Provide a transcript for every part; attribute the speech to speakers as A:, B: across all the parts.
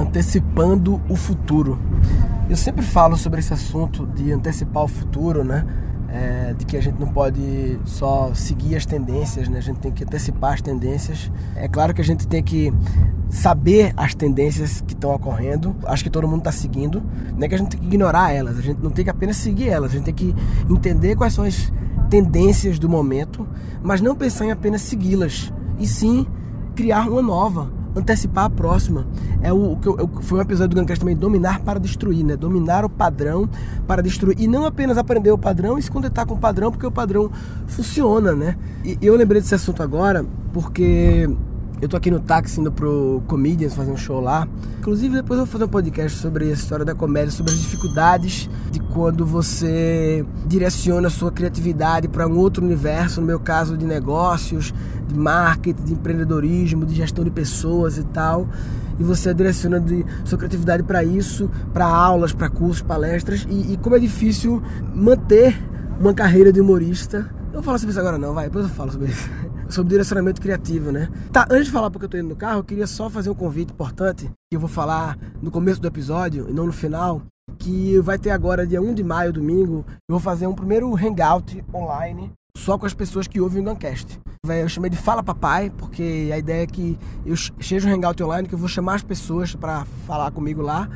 A: antecipando o futuro. Eu sempre falo sobre esse assunto de antecipar o futuro, né? É, de que a gente não pode só seguir as tendências, né? a gente tem que antecipar as tendências. É claro que a gente tem que saber as tendências que estão ocorrendo. Acho que todo mundo está seguindo. Não é que a gente tem que ignorar elas, a gente não tem que apenas seguir elas, a gente tem que entender quais são as tendências do momento, mas não pensar em apenas segui-las, e sim criar uma nova, antecipar a próxima. É o que foi um episódio do Guncast também, dominar para destruir, né? Dominar o padrão para destruir. E não apenas aprender o padrão e se contentar com o padrão, porque o padrão funciona, né? E eu lembrei desse assunto agora porque eu tô aqui no táxi indo pro Comedians fazer um show lá. Inclusive, depois eu vou fazer um podcast sobre a história da comédia, sobre as dificuldades de quando você direciona a sua criatividade para um outro universo, no meu caso de negócios, de marketing, de empreendedorismo, de gestão de pessoas e tal. E você direciona de sua criatividade para isso, para aulas, para cursos, palestras. E, e como é difícil manter uma carreira de humorista. Eu vou falar sobre isso agora não, vai, depois eu falo sobre isso sobre direcionamento criativo, né? Tá, antes de falar porque eu tô indo no carro, eu queria só fazer um convite importante, que eu vou falar no começo do episódio e não no final, que vai ter agora, dia 1 de maio, domingo, eu vou fazer um primeiro hangout online só com as pessoas que ouvem o Guncast. Eu chamei de Fala Papai, porque a ideia é que eu seja um hangout online, que eu vou chamar as pessoas para falar comigo lá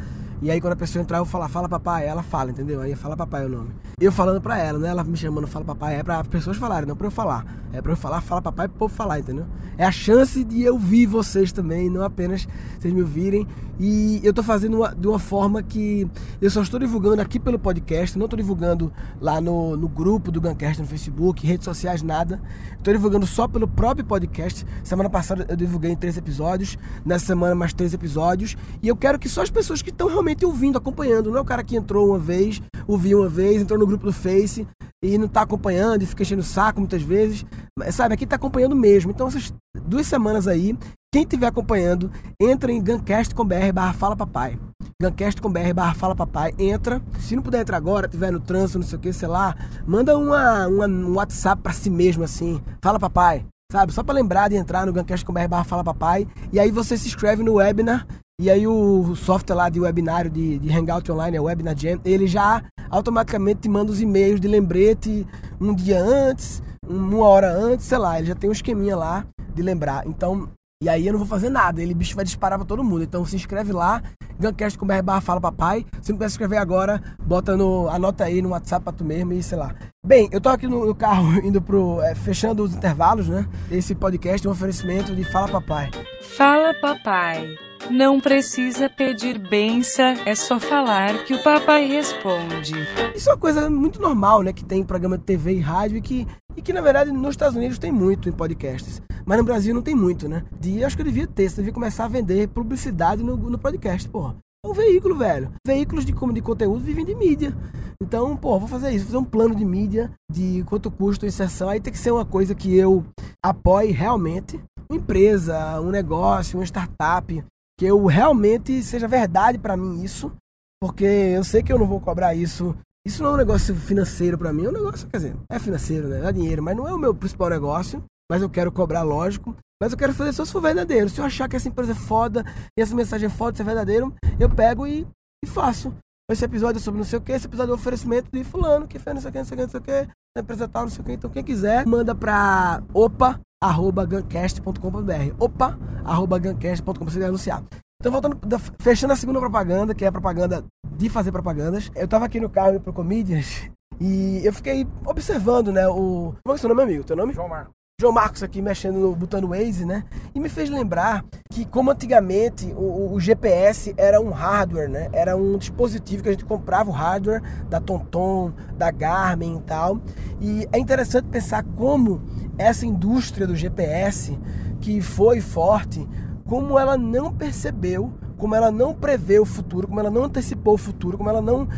A: e aí quando a pessoa entrar, eu falar, fala papai, ela fala, entendeu? Aí fala papai é o nome. Eu falando pra ela, né? Ela me chamando fala papai, é pra pessoas falarem, não pra eu falar. É pra eu falar, fala papai pro povo falar, entendeu? É a chance de eu ouvir vocês também, não apenas vocês me ouvirem. E eu tô fazendo uma, de uma forma que eu só estou divulgando aqui pelo podcast, não tô divulgando lá no, no grupo do Guncast no Facebook, redes sociais, nada. Estou divulgando só pelo próprio podcast. Semana passada eu divulguei três episódios, nessa semana mais três episódios. E eu quero que só as pessoas que estão realmente realmente ouvindo, acompanhando. Não é o cara que entrou uma vez, ouviu uma vez, entrou no grupo do Face e não tá acompanhando e fica enchendo o saco muitas vezes. Mas, sabe, aqui tá acompanhando mesmo. Então, essas duas semanas aí, quem estiver acompanhando, entra em gancast.com.br barra fala papai. Gancast.com.br barra fala papai, entra. Se não puder entrar agora, tiver no trânsito, não sei o que, sei lá, manda uma, uma, um WhatsApp para si mesmo assim. Fala papai, sabe? Só para lembrar de entrar no gancast.com.br barra fala papai. E aí você se inscreve no webinar e aí o software lá de webinário de, de Hangout Online, é Webinar Jam, ele já automaticamente te manda os e-mails de lembrete um dia antes, uma hora antes, sei lá, ele já tem um esqueminha lá de lembrar. Então, e aí eu não vou fazer nada, ele bicho vai disparar pra todo mundo. Então se inscreve lá, Guncast com barra fala papai. Se não puder se inscrever agora, bota no. Anota aí no WhatsApp pra tu mesmo e sei lá. Bem, eu tô aqui no, no carro indo pro. É, fechando os intervalos, né? Esse podcast é um oferecimento de Fala Papai.
B: Fala Papai. Não precisa pedir benção, é só falar que o papai responde.
A: Isso é uma coisa muito normal, né? Que tem programa de TV e rádio e que, e que na verdade, nos Estados Unidos tem muito em podcasts. Mas no Brasil não tem muito, né? De, acho que eu devia ter, você devia começar a vender publicidade no, no podcast, porra. É um veículo, velho. Veículos de, como de conteúdo vivem de mídia. Então, pô, vou fazer isso, vou fazer um plano de mídia, de quanto custa a inserção. Aí tem que ser uma coisa que eu apoie realmente. Uma empresa, um negócio, uma startup, que eu realmente seja verdade para mim isso, porque eu sei que eu não vou cobrar isso. Isso não é um negócio financeiro para mim, é um negócio, quer dizer, é financeiro, né? Dá dinheiro, mas não é o meu principal negócio. Mas eu quero cobrar, lógico. Mas eu quero fazer só se for verdadeiro. Se eu achar que essa empresa é foda e essa mensagem é foda, se é verdadeiro, eu pego e, e faço. Esse episódio é sobre não sei o que, esse episódio é um oferecimento de fulano, que fez não sei o que, não sei o que, não sei o que, empresa tal, não sei o que. Então quem quiser, manda pra opa arroba guncast.com.br. Opa, arroba guncast.com.br você anunciar. Então, voltando, fechando a segunda propaganda, que é a propaganda de fazer propagandas. Eu tava aqui no carro pro Comedians e eu fiquei observando, né, o... Como é que é seu nome, amigo? Teu nome?
C: João Marcos.
A: João Marcos aqui mexendo no botão Waze, né? E me fez lembrar que como antigamente o, o, GPS era um hardware, né? Era um dispositivo que a gente comprava o hardware da TomTom, da Garmin e tal. E é interessante pensar como essa indústria do GPS, que foi forte, como ela não percebeu, como ela não prevê o futuro, como ela não antecipou o futuro, como ela não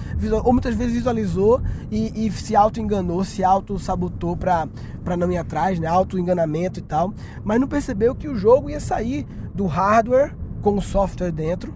A: ou muitas vezes visualizou e, e se auto-enganou, se auto-sabotou para não ir atrás, né? auto-enganamento e tal, mas não percebeu que o jogo ia sair do hardware com o software dentro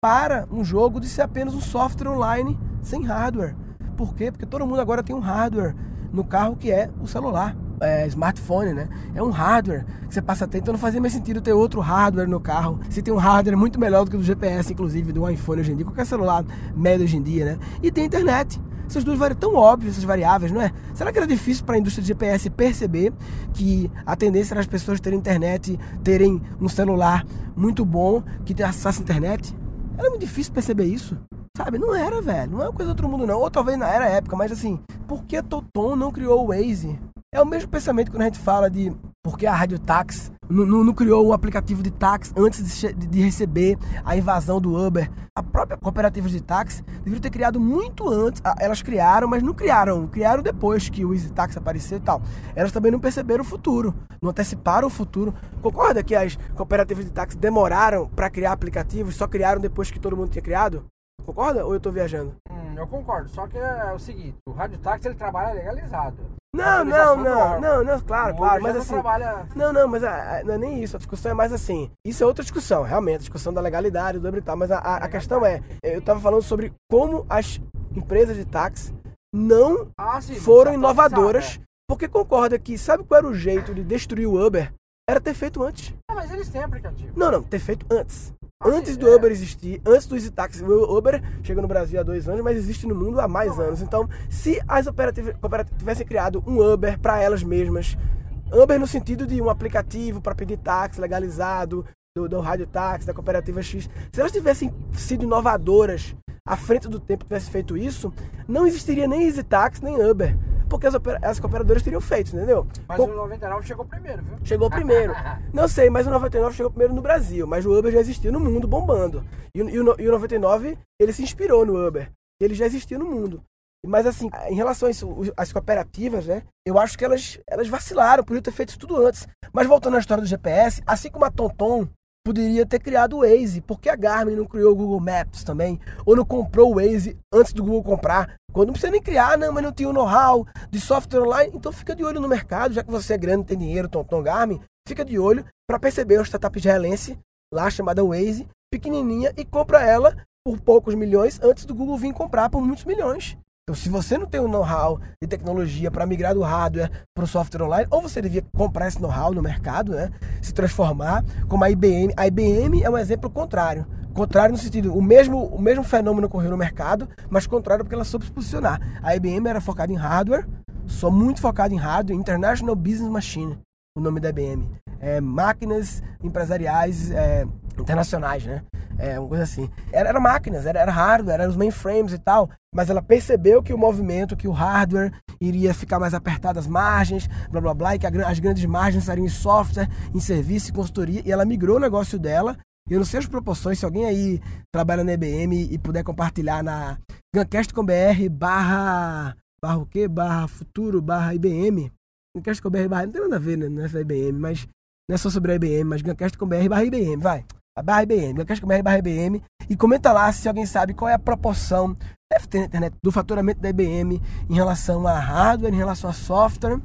A: para um jogo de ser apenas um software online sem hardware. Por quê? Porque todo mundo agora tem um hardware no carro que é o celular é, smartphone, né? É um hardware que você passa a ter. Então não fazia mais sentido ter outro hardware no carro. Se tem um hardware muito melhor do que o do GPS, inclusive, do iPhone hoje em dia, qualquer celular médio hoje em dia, né? E tem internet. Essas duas variáveis tão óbvias, essas variáveis, não é? Será que era difícil para a indústria de GPS perceber que a tendência era as pessoas terem internet, terem um celular muito bom, que tem acesso à internet? Era muito difícil perceber isso. Sabe? Não era, velho. Não é uma coisa do outro mundo, não. Ou talvez na era época, mas assim, por que Toton não criou o Waze? É o mesmo pensamento quando a gente fala de porque a Rádio Táxi não, criou um aplicativo de táxi antes de, de, receber a invasão do Uber. A própria cooperativa de táxi deveria ter criado muito antes. Elas criaram, mas não criaram. Criaram depois que o Easy Taxi apareceu e tal. Elas também não perceberam o futuro, não anteciparam o futuro. Concorda que as cooperativas de táxi demoraram para criar aplicativos, só criaram depois que todo mundo tinha criado? Concorda ou eu estou viajando?
C: Hum, eu concordo, só que é o seguinte, o rádio táxi ele trabalha legalizado.
A: Não, não, não, não, não, claro, claro, mas assim, não, não, mas a, a, não é nem isso, a discussão é mais assim, isso é outra discussão, realmente, a discussão da legalidade, do e tal, mas a, questão é, eu estava falando sobre como as empresas de táxi não ah, foram inovadoras, é. porque concorda que, sabe qual era o jeito de destruir o Uber? Era ter feito antes.
C: Ah, mas eles têm aplicativo.
A: Não, não, ter feito antes. Antes do Uber existir, antes do EasyTaxi, o Uber chegou no Brasil há dois anos, mas existe no mundo há mais anos. Então, se as operativas, tivessem criado um Uber para elas mesmas, Uber no sentido de um aplicativo para pedir táxi legalizado, do, do rádio táxi, da cooperativa X, se elas tivessem sido inovadoras à frente do tempo, tivessem feito isso, não existiria nem EasyTaxi nem Uber porque as, as cooperadoras teriam feito, entendeu?
C: Mas Com... o 99 chegou primeiro, viu?
A: Chegou primeiro. Não sei, mas o 99 chegou primeiro no Brasil, mas o Uber já existia no mundo bombando. E, e, o, e o 99, ele se inspirou no Uber. Ele já existia no mundo. Mas assim, em relação as cooperativas, né? Eu acho que elas, elas vacilaram, podiam ter feito isso tudo antes. Mas voltando à história do GPS, assim como a TomTom poderia ter criado o Waze. Por que a Garmin não criou o Google Maps também? Ou não comprou o Waze antes do Google comprar? Quando não precisa nem criar, não, mas não tinha o know-how de software online. Então fica de olho no mercado, já que você é grande, tem dinheiro, Tom Garmin, fica de olho para perceber uma startup israelense, lá chamada Waze, pequenininha, e compra ela por poucos milhões antes do Google vir comprar por muitos milhões. Então, se você não tem o know-how de tecnologia para migrar do hardware para o software online, ou você devia comprar esse know-how no mercado, né? se transformar, como a IBM. A IBM é um exemplo contrário. Contrário no sentido, o mesmo, o mesmo fenômeno ocorreu no mercado, mas contrário porque ela soube se posicionar. A IBM era focada em hardware, só muito focada em hardware, International Business Machine, o nome da IBM. É, máquinas empresariais é, internacionais, né? É, uma coisa assim. Era, era máquinas, era, era hardware, eram os mainframes e tal. Mas ela percebeu que o movimento, que o hardware iria ficar mais apertado as margens, blá blá blá, e que a, as grandes margens estariam em software, em serviço, em consultoria. E ela migrou o negócio dela. Eu não sei as proporções, se alguém aí trabalha na IBM e puder compartilhar na gancast.com.br barra, barra o quê? Barra futuro, barra IBM. Gancast.com.br barra, não tem nada a ver, né? Não é IBM, mas não é só sobre a IBM, mas gancast.com.br barra IBM, vai IBM, gancast.com.br barra IBM e comenta lá se alguém sabe qual é a proporção, deve ter na internet, do faturamento da IBM em relação a hardware, em relação a software,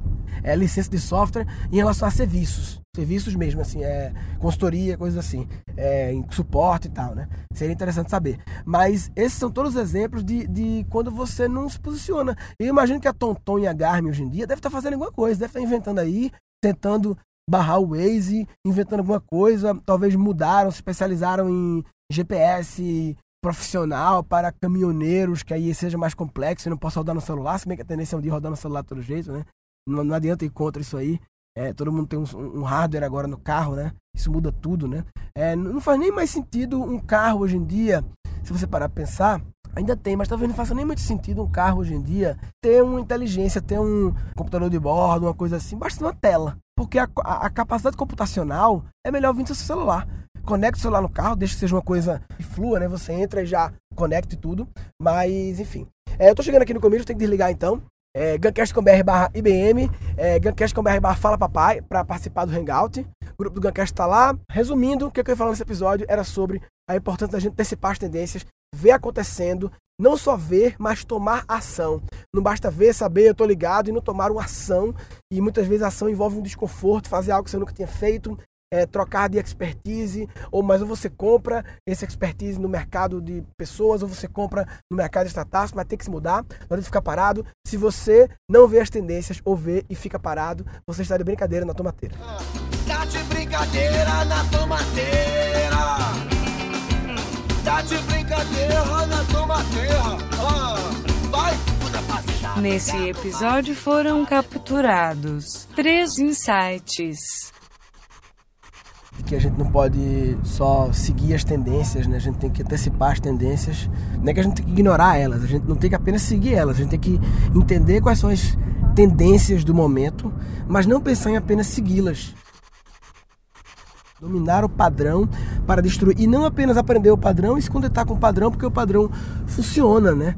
A: é, licença de software, em relação a serviços. Serviços mesmo, assim, é, consultoria, coisas assim, é, suporte e tal, né? Seria interessante saber. Mas esses são todos os exemplos de, de quando você não se posiciona. Eu imagino que a Tonton e a Garmin hoje em dia deve estar fazendo alguma coisa, deve estar inventando aí, tentando barrar o Waze, inventando alguma coisa, talvez mudaram, se especializaram em GPS profissional para caminhoneiros, que aí seja mais complexo e não possa rodar no celular, se bem que a tendência é um dia rodar no celular de todo jeito, né? Não, não adianta ir contra isso aí. É, todo mundo tem um, um, hardware agora no carro, né? Isso muda tudo, né? É, não faz nem mais sentido um carro hoje em dia, se você parar para pensar, ainda tem, mas talvez não faça nem muito sentido um carro hoje em dia ter uma inteligência, ter um computador de bordo, uma coisa assim, basta uma tela. Porque a, a, a capacidade computacional é melhor vir do seu celular. Conecta o celular no carro, deixa que seja uma coisa que flua, né? Você entra e já conecta e tudo. Mas, enfim. É, eu tô chegando aqui no começo, tenho que desligar então. É, Guncast.com.br barra IBM, é, Guncast.com.br barra Fala Papai, para participar do Hangout. O grupo do Guncast tá lá. Resumindo, o que eu ia falar nesse episódio era sobre a importância da gente antecipar as tendências, ver acontecendo, não só ver, mas tomar ação. Não basta ver, saber, eu tô ligado e não tomar uma ação. E muitas vezes a ação envolve um desconforto, fazer algo que você nunca tinha feito, é, trocar de expertise, ou mas ou você compra esse expertise no mercado de pessoas, ou você compra no mercado de startups, mas tem que se mudar, não que ficar parado. Se você não vê as tendências, ou vê e fica parado, você está de brincadeira na tomateira.
D: Tá de brincadeira na tomateira. Tá de brincadeira na tomateira. Ah, vai.
B: Nesse episódio foram capturados três insights.
A: Que a gente não pode só seguir as tendências, né? A gente tem que antecipar as tendências. Não é que a gente tem que ignorar elas, a gente não tem que apenas seguir elas, a gente tem que entender quais são as tendências do momento, mas não pensar em apenas segui-las. Dominar o padrão para destruir. E não apenas aprender o padrão e se contentar com o padrão, porque o padrão funciona, né?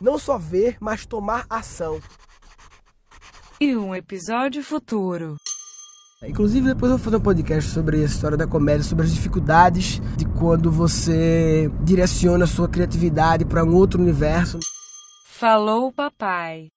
A: Não só ver, mas tomar ação.
B: E um episódio futuro.
A: Inclusive, depois eu vou fazer um podcast sobre a história da comédia, sobre as dificuldades de quando você direciona a sua criatividade para um outro universo.
B: Falou papai.